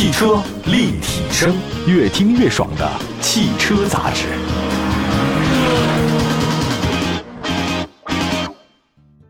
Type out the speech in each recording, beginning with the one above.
汽车立体声，越听越爽的汽车杂志。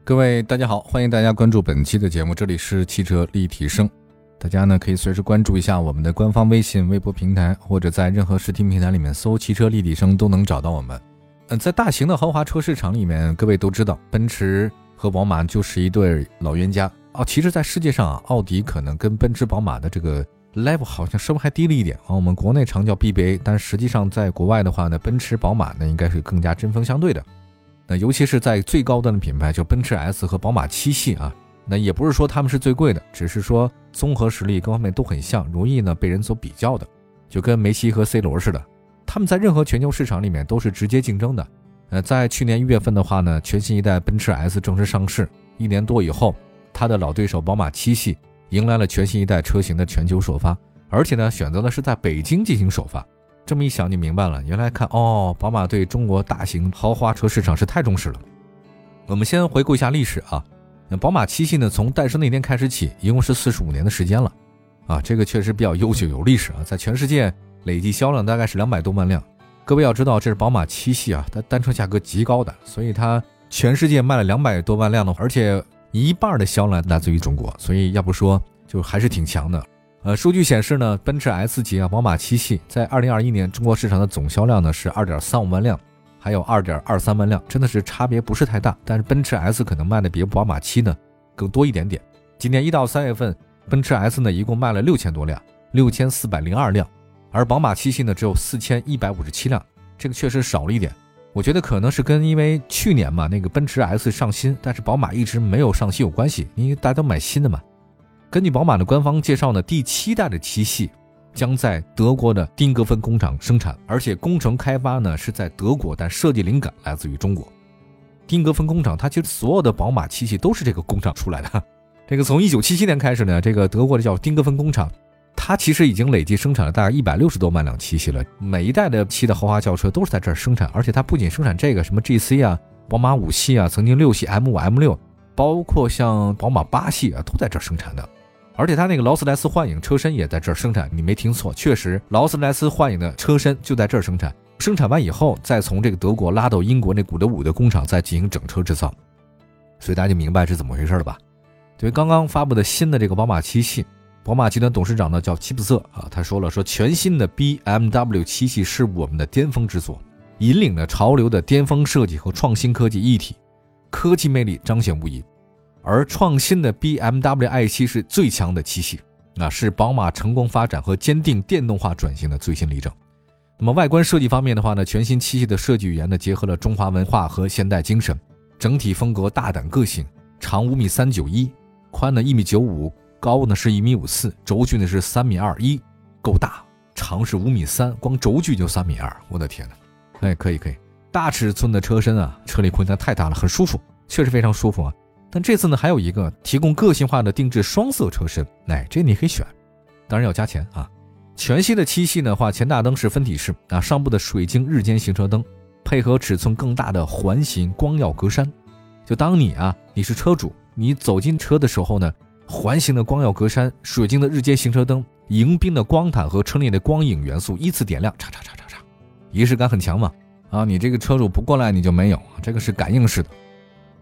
各位大家好，欢迎大家关注本期的节目，这里是汽车立体声。大家呢可以随时关注一下我们的官方微信、微博平台，或者在任何视听平台里面搜“汽车立体声”都能找到我们。嗯，在大型的豪华车市场里面，各位都知道，奔驰和宝马就是一对老冤家哦。其实，在世界上啊，奥迪可能跟奔驰、宝马的这个 level 好像稍微还低了一点啊。我们国内常叫 BBA，但实际上在国外的话呢，奔驰、宝马呢应该是更加针锋相对的。那尤其是在最高端的品牌，就奔驰 S 和宝马七系啊。那也不是说他们是最贵的，只是说综合实力各方面都很像，容易呢被人所比较的，就跟梅西和 C 罗似的，他们在任何全球市场里面都是直接竞争的。呃，在去年一月份的话呢，全新一代奔驰 S 正式上市，一年多以后，它的老对手宝马七系迎来了全新一代车型的全球首发，而且呢选择的是在北京进行首发。这么一想就明白了，原来看哦，宝马对中国大型豪华车市场是太重视了。我们先回顾一下历史啊。那宝马七系呢？从诞生那天开始起，一共是四十五年的时间了，啊，这个确实比较悠久有历史啊，在全世界累计销量大概是两百多万辆。各位要知道，这是宝马七系啊，它单车价格极高的，所以它全世界卖了两百多万辆的，而且一半的销量来自于中国，所以要不说就还是挺强的。呃，数据显示呢，奔驰 S 级啊，宝马七系在二零二一年中国市场的总销量呢是二点三五万辆。还有二点二三万辆，真的是差别不是太大。但是奔驰 S 可能卖的比宝马七呢更多一点点。今年一到三月份，奔驰 S 呢一共卖了六千多辆，六千四百零二辆，而宝马七系呢只有四千一百五十七辆，这个确实少了一点。我觉得可能是跟因为去年嘛那个奔驰 S 上新，但是宝马一直没有上新有关系，因为大家都买新的嘛。根据宝马的官方介绍呢，第七代的七系。将在德国的丁格芬工厂生产，而且工程开发呢是在德国，但设计灵感来自于中国。丁格芬工厂，它其实所有的宝马七系都是这个工厂出来的。这个从一九七七年开始呢，这个德国的叫丁格芬工厂，它其实已经累计生产了大概一百六十多万辆七系了。每一代的七的豪华轿车都是在这儿生产，而且它不仅生产这个什么 GC 啊、宝马五系啊、曾经六系 M 五、M 六，包括像宝马八系啊，都在这儿生产的。而且它那个劳斯莱斯幻影车身也在这儿生产，你没听错，确实劳斯莱斯幻影的车身就在这儿生产。生产完以后，再从这个德国拉到英国那古德伍的工厂再进行整车制造。所以大家就明白是怎么回事了吧？对，刚刚发布的新的这个宝马七系，宝马集团董事长呢叫齐普瑟啊，他说了说全新的 BMW 七系是我们的巅峰之作，引领了潮流的巅峰设计和创新科技一体，科技魅力彰显无疑。而创新的 BMW i7 是最强的七系，那是宝马成功发展和坚定电动化转型的最新例证。那么外观设计方面的话呢，全新七系的设计语言呢，结合了中华文化和现代精神，整体风格大胆个性，长五米三九一，宽呢一米九五，高呢是一米五四，轴距呢是三米二一，够大，长是五米三，光轴距就三米二，我的天呐，哎，可以可以，大尺寸的车身啊，车里空间太大了，很舒服，确实非常舒服啊。但这次呢，还有一个提供个性化的定制双色车身，哎，这你可以选，当然要加钱啊。全新的七系的话，前大灯是分体式啊，上部的水晶日间行车灯配合尺寸更大的环形光耀格栅，就当你啊你是车主，你走进车的时候呢，环形的光耀格栅、水晶的日间行车灯、迎宾的光毯和车内的光影元素依次点亮，嚓嚓嚓嚓嚓，仪式感很强嘛。啊，你这个车主不过来你就没有，这个是感应式的。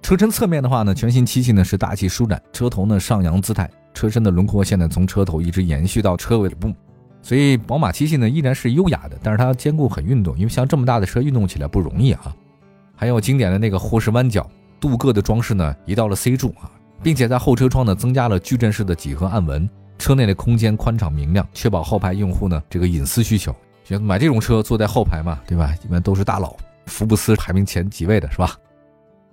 车身侧面的话呢，全新七系呢是大气舒展，车头呢上扬姿态，车身的轮廓线呢从车头一直延续到车尾部，所以宝马七系呢依然是优雅的，但是它兼顾很运动，因为像这么大的车运动起来不容易啊。还有经典的那个霍氏弯角，镀铬的装饰呢移到了 C 柱啊，并且在后车窗呢增加了矩阵式的几何暗纹，车内的空间宽敞明亮，确保后排用户呢这个隐私需求。觉得买这种车坐在后排嘛，对吧？一般都是大佬，福布斯排名前几位的是吧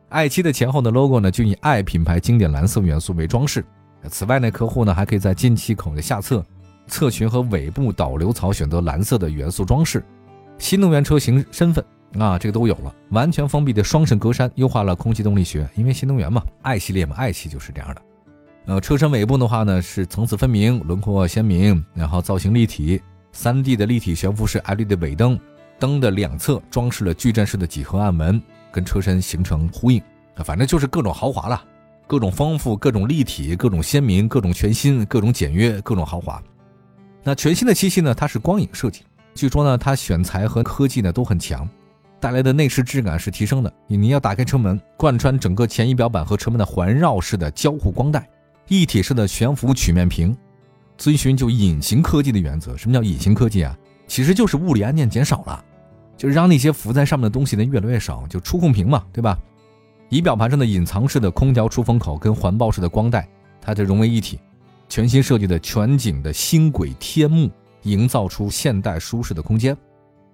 ？i7 的前后的 logo 呢，就以 i 品牌经典蓝色元素为装饰。此外呢，客户呢还可以在进气口的下侧、侧裙和尾部导流槽选择蓝色的元素装饰。新能源车型身份啊，这个都有了。完全封闭的双肾格栅，优化了空气动力学，因为新能源嘛，i 系列嘛，i 系就是这样的。呃，车身尾部的话呢，是层次分明、轮廓鲜明，然后造型立体，3D 的立体悬浮式 LED 尾灯，灯的两侧装饰了矩阵式的几何暗纹。跟车身形成呼应，反正就是各种豪华了，各种丰富，各种立体，各种鲜明，各种全新，各种简约，各种豪华。那全新的七系呢，它是光影设计，据说呢，它选材和科技呢都很强，带来的内饰质感是提升的。你要打开车门，贯穿整个前仪表板和车门的环绕式的交互光带，一体式的悬浮曲面屏，遵循就隐形科技的原则。什么叫隐形科技啊？其实就是物理按键减少了，就是让那些浮在上面的东西呢越来越少，就触控屏嘛，对吧？仪表盘上的隐藏式的空调出风口跟环抱式的光带，它就融为一体。全新设计的全景的星轨天幕，营造出现代舒适的空间。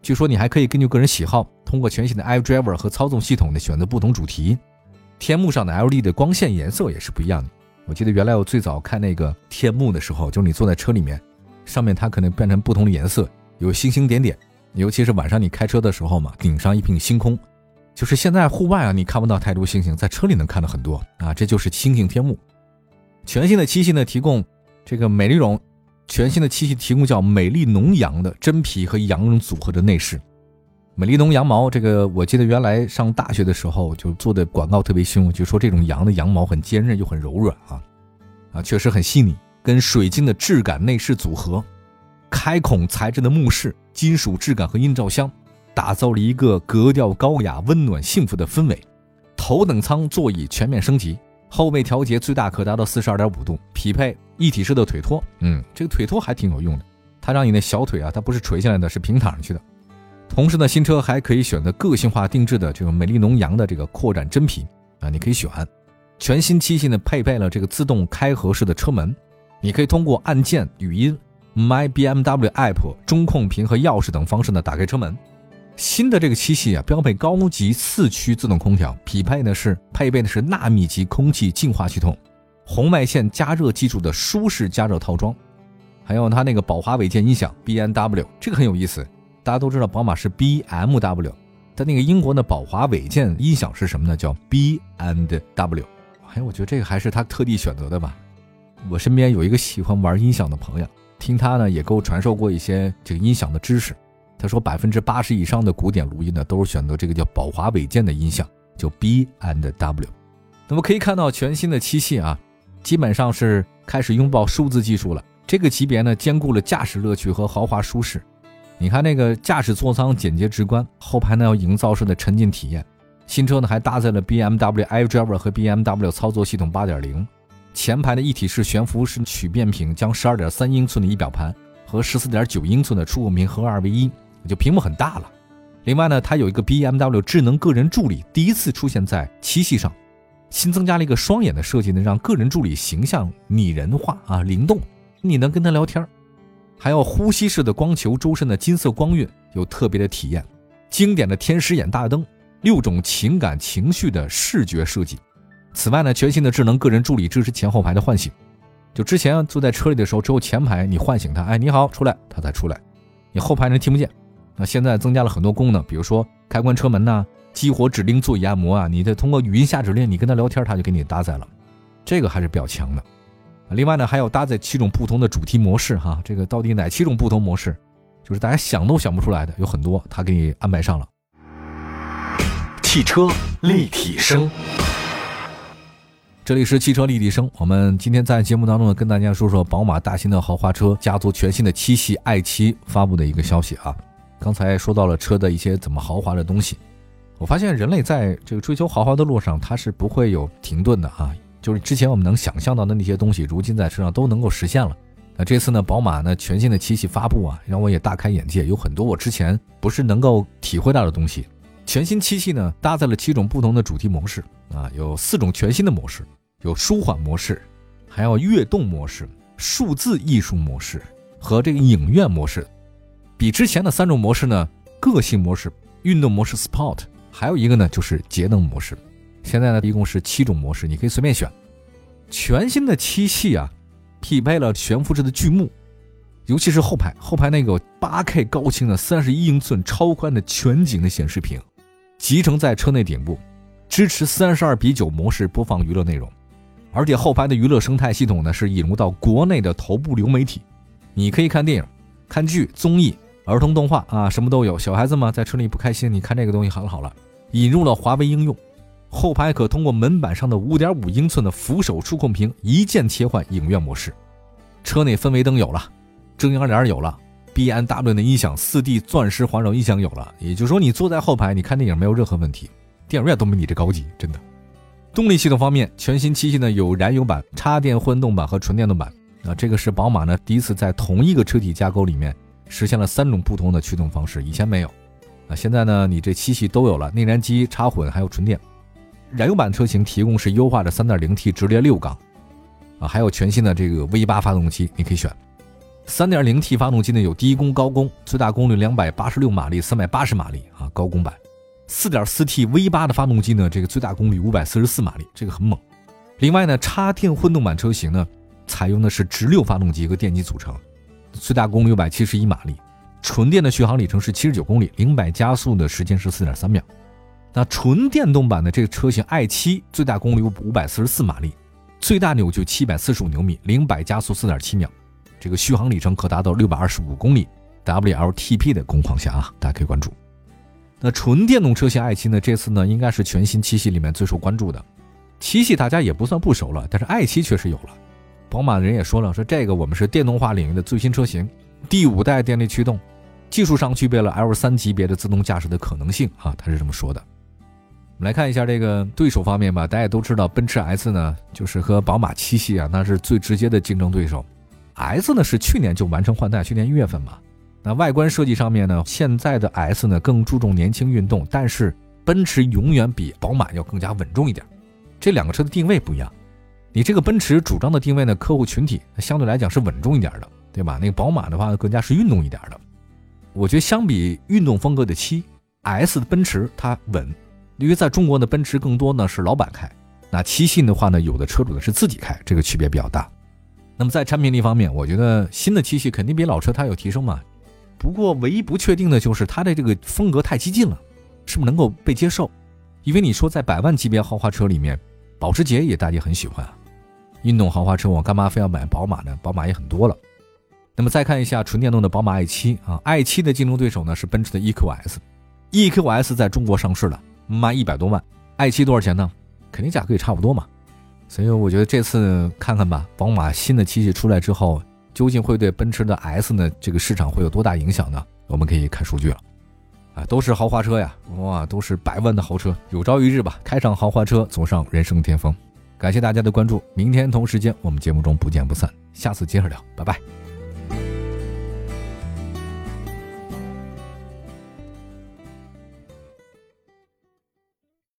据说你还可以根据个人喜好，通过全新的 iDriver 和操纵系统呢，选择不同主题。天幕上的 LED 的光线颜色也是不一样的。我记得原来我最早看那个天幕的时候，就是你坐在车里面，上面它可能变成不同的颜色，有星星点点。尤其是晚上你开车的时候嘛，顶上一片星空。就是现在户外啊，你看不到太多星星，在车里能看到很多啊，这就是星星天幕。全新的七系呢，提供这个美丽绒，全新的七系提供叫美丽浓羊的真皮和羊绒组合的内饰。美丽浓羊毛，这个我记得原来上大学的时候就做的广告特别凶，就说这种羊的羊毛很坚韧又很柔软啊，啊，确实很细腻，跟水晶的质感内饰组合，开孔材质的木饰，金属质感和映照箱，打造了一个格调高雅、温暖幸福的氛围。头等舱座椅全面升级。后背调节最大可达到四十二点五度，匹配一体式的腿托。嗯，这个腿托还挺有用的，它让你的小腿啊，它不是垂下来的，是平躺上去的。同时呢，新车还可以选择个性化定制的这个美丽农羊的这个扩展真皮啊，你可以选。全新七系呢，配备了这个自动开合式的车门，你可以通过按键、语音、My BMW App、中控屏和钥匙等方式呢打开车门。新的这个七系啊，标配高级四驱自动空调，匹配的是配备的是纳米级空气净化系统，红外线加热技术的舒适加热套装，还有它那个宝华韦健音响 BMW，这个很有意思。大家都知道宝马是 B M W，但那个英国的宝华韦健音响是什么呢？叫 B and W。哎，我觉得这个还是他特地选择的吧。我身边有一个喜欢玩音响的朋友，听他呢也给我传授过一些这个音响的知识。他说，百分之八十以上的古典录音呢，都是选择这个叫宝华韦健的音响，就 B and W。那么可以看到，全新的七系啊，基本上是开始拥抱数字技术了。这个级别呢，兼顾了驾驶乐趣和豪华舒适。你看那个驾驶座舱简洁直观，后排呢要营造式的沉浸体验。新车呢还搭载了 BMW iDriver 和 BMW 操作系统八点零，前排的一体式悬浮式曲面屏将十二点三英寸的仪表盘和十四点九英寸的触控屏合二为一。就屏幕很大了，另外呢，它有一个 BMW 智能个人助理，第一次出现在七系上，新增加了一个双眼的设计呢，让个人助理形象拟人化啊，灵动，你能跟他聊天还有呼吸式的光球周身的金色光晕，有特别的体验，经典的天使眼大灯，六种情感情绪的视觉设计。此外呢，全新的智能个人助理支持前后排的唤醒，就之前坐在车里的时候，只有前排你唤醒他，哎，你好，出来，他才出来，你后排人听不见。那现在增加了很多功能，比如说开关车门呐、激活指令座椅按摩啊，你得通过语音下指令，你跟他聊天，他就给你搭载了，这个还是比较强的。另外呢，还有搭载七种不同的主题模式哈，这个到底哪七种不同模式，就是大家想都想不出来的，有很多，他给你安排上了。汽车立体声，这里是汽车立体声。我们今天在节目当中呢，跟大家说说宝马大型的豪华车家族全新的七系 i7 发布的一个消息啊。刚才说到了车的一些怎么豪华的东西，我发现人类在这个追求豪华的路上，它是不会有停顿的啊。就是之前我们能想象到的那些东西，如今在车上都能够实现了。那这次呢，宝马呢全新的七系发布啊，让我也大开眼界，有很多我之前不是能够体会到的东西。全新七系呢搭载了七种不同的主题模式啊，有四种全新的模式，有舒缓模式，还有悦动模式、数字艺术模式和这个影院模式。比之前的三种模式呢，个性模式、运动模式 Sport，还有一个呢就是节能模式。现在呢一共是七种模式，你可以随便选。全新的七系啊，匹配了悬浮式的巨幕，尤其是后排，后排那个八 K 高清的三十一英寸超宽的全景的显示屏，集成在车内顶部，支持三十二比九模式播放娱乐内容，而且后排的娱乐生态系统呢是引入到国内的头部流媒体，你可以看电影、看剧、综艺。儿童动画啊，什么都有。小孩子嘛，在车里不开心，你看这个东西好了好了。引入了华为应用，后排可通过门板上的五点五英寸的扶手触控屏，一键切换影院模式。车内氛围灯有了，遮阳帘有了，B N W 的音响，四 D 钻石环绕音响有了，也就是说你坐在后排，你看电影没有任何问题，电影院都没你这高级，真的。动力系统方面，全新七系呢有燃油版、插电混动版和纯电动版。啊，这个是宝马呢第一次在同一个车体架构里面实现了三种不同的驱动方式，以前没有。啊，现在呢你这七系都有了，内燃机、插混还有纯电。燃油版车型提供是优化的 3.0T 直列六缸，啊，还有全新的这个 V8 发动机你可以选。3.0T 发动机呢有低功高功，最大功率286马力、380马力啊，高功版。4.4T V8 的发动机呢，这个最大功率544马力，这个很猛。另外呢，插电混动版车型呢，采用的是直六发动机和电机组成，最大功率671马力，纯电的续航里程是79公里，零百加速的时间是4.3秒。那纯电动版的这个车型 i7，最大功率544马力，最大扭矩745牛米，零百加速4.7秒，这个续航里程可达到625公里，WLTP 的工况下啊，大家可以关注。那纯电动车型 i7 呢？这次呢，应该是全新七系里面最受关注的。七系大家也不算不熟了，但是 i7 确实有了。宝马的人也说了，说这个我们是电动化领域的最新车型，第五代电力驱动，技术上具备了 L3 级别的自动驾驶的可能性啊，他是这么说的。我们来看一下这个对手方面吧，大家都知道，奔驰 S 呢，就是和宝马七系啊，那是最直接的竞争对手。S 呢是去年就完成换代，去年一月份嘛。那外观设计上面呢，现在的 S 呢更注重年轻运动，但是奔驰永远比宝马要更加稳重一点。这两个车的定位不一样，你这个奔驰主张的定位呢，客户群体相对来讲是稳重一点的，对吧？那个宝马的话更加是运动一点的。我觉得相比运动风格的七 S 的奔驰它稳，因为在中国呢，奔驰更多呢是老板开，那七系的话呢，有的车主呢是自己开，这个区别比较大。那么在产品力方面，我觉得新的七系肯定比老车它有提升嘛。不过，唯一不确定的就是它的这个风格太激进了，是不是能够被接受？因为你说在百万级别豪华车里面，保时捷也大家很喜欢啊。运动豪华车我干嘛非要买宝马呢？宝马也很多了。那么再看一下纯电动的宝马 i7 啊，i7 的竞争对手呢是奔驰的 EQS，EQS 在中国上市了，卖一百多万，i7 多少钱呢？肯定价格也差不多嘛。所以我觉得这次看看吧，宝马新的七系出来之后。究竟会对奔驰的 S 呢这个市场会有多大影响呢？我们可以看数据了，啊，都是豪华车呀，哇，都是百万的豪车，有朝一日吧，开上豪华车，走上人生巅峰。感谢大家的关注，明天同时间我们节目中不见不散，下次接着聊，拜拜。